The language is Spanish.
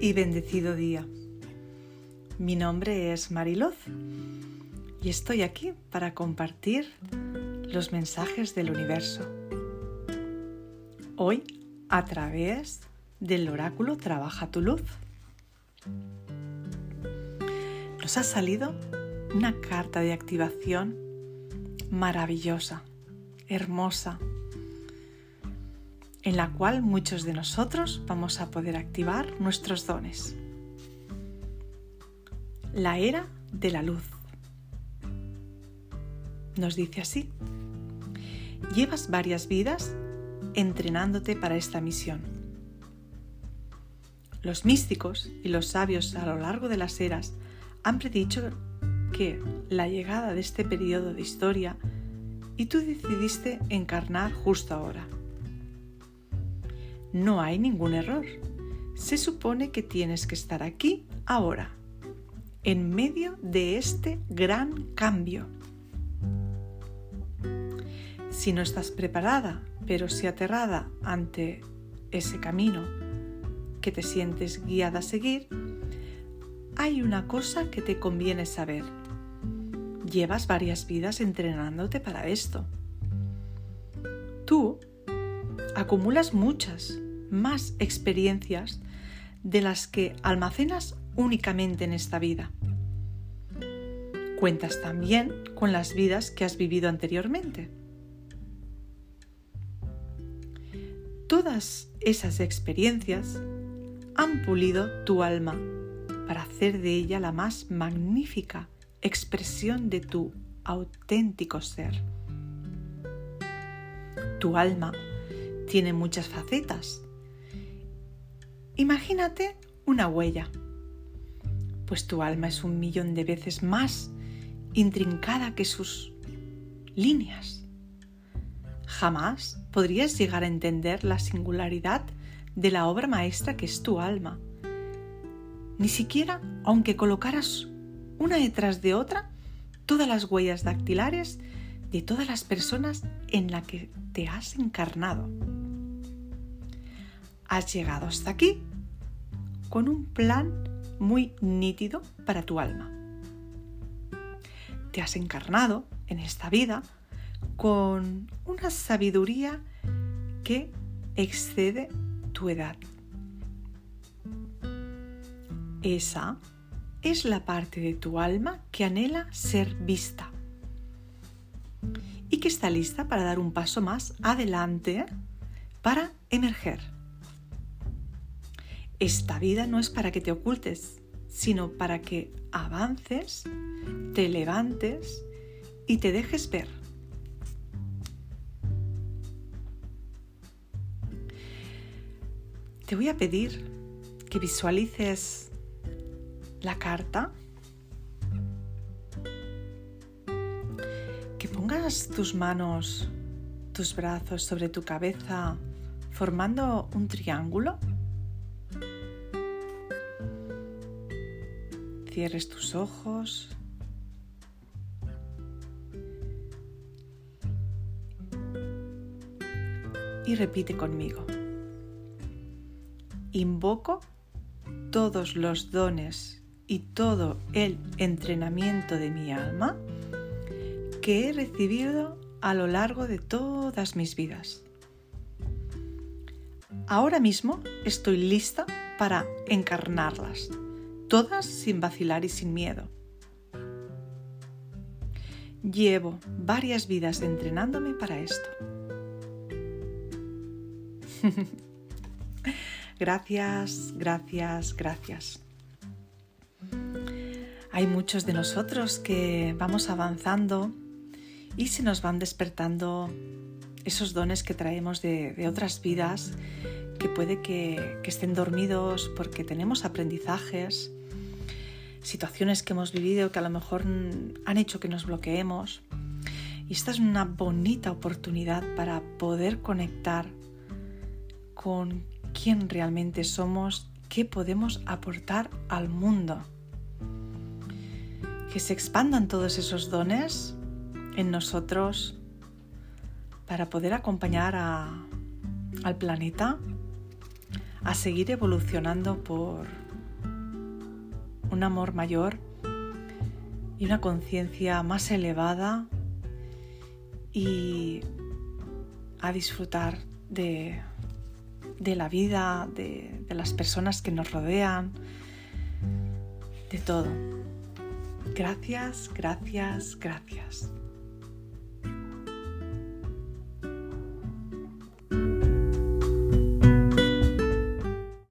y bendecido día. Mi nombre es Mariloz y estoy aquí para compartir los mensajes del universo. Hoy a través del oráculo Trabaja tu luz. Nos ha salido una carta de activación maravillosa, hermosa, en la cual muchos de nosotros vamos a poder activar nuestros dones. La era de la luz. Nos dice así, llevas varias vidas entrenándote para esta misión. Los místicos y los sabios a lo largo de las eras han predicho que la llegada de este periodo de historia y tú decidiste encarnar justo ahora no hay ningún error. Se supone que tienes que estar aquí ahora, en medio de este gran cambio. Si no estás preparada, pero si aterrada ante ese camino que te sientes guiada a seguir, hay una cosa que te conviene saber. Llevas varias vidas entrenándote para esto. Tú acumulas muchas, más experiencias de las que almacenas únicamente en esta vida. Cuentas también con las vidas que has vivido anteriormente. Todas esas experiencias han pulido tu alma para hacer de ella la más magnífica expresión de tu auténtico ser. Tu alma tiene muchas facetas Imagínate una huella, pues tu alma es un millón de veces más intrincada que sus líneas. Jamás podrías llegar a entender la singularidad de la obra maestra que es tu alma. Ni siquiera aunque colocaras una detrás de otra todas las huellas dactilares de todas las personas en las que te has encarnado has llegado hasta aquí con un plan muy nítido para tu alma. Te has encarnado en esta vida con una sabiduría que excede tu edad. Esa es la parte de tu alma que anhela ser vista y que está lista para dar un paso más adelante para emerger. Esta vida no es para que te ocultes, sino para que avances, te levantes y te dejes ver. Te voy a pedir que visualices la carta, que pongas tus manos, tus brazos sobre tu cabeza formando un triángulo cierres tus ojos. Y repite conmigo. Invoco todos los dones y todo el entrenamiento de mi alma que he recibido a lo largo de todas mis vidas. Ahora mismo estoy lista para encarnarlas todas sin vacilar y sin miedo. Llevo varias vidas entrenándome para esto. gracias, gracias, gracias. Hay muchos de nosotros que vamos avanzando y se nos van despertando esos dones que traemos de, otras vidas que puede que estén dormidos porque tenemos aprendizajes situaciones que hemos vivido que a lo mejor han hecho que nos bloqueemos. Y esta es una bonita oportunidad para poder conectar con quién realmente somos, qué podemos aportar al mundo. Que se expandan todos esos dones en nosotros para poder acompañar al planeta a seguir evolucionando por, un amor mayor y una conciencia más elevada y a disfrutar de, la vida, de las personas que nos rodean, de todo. Gracias, gracias, gracias.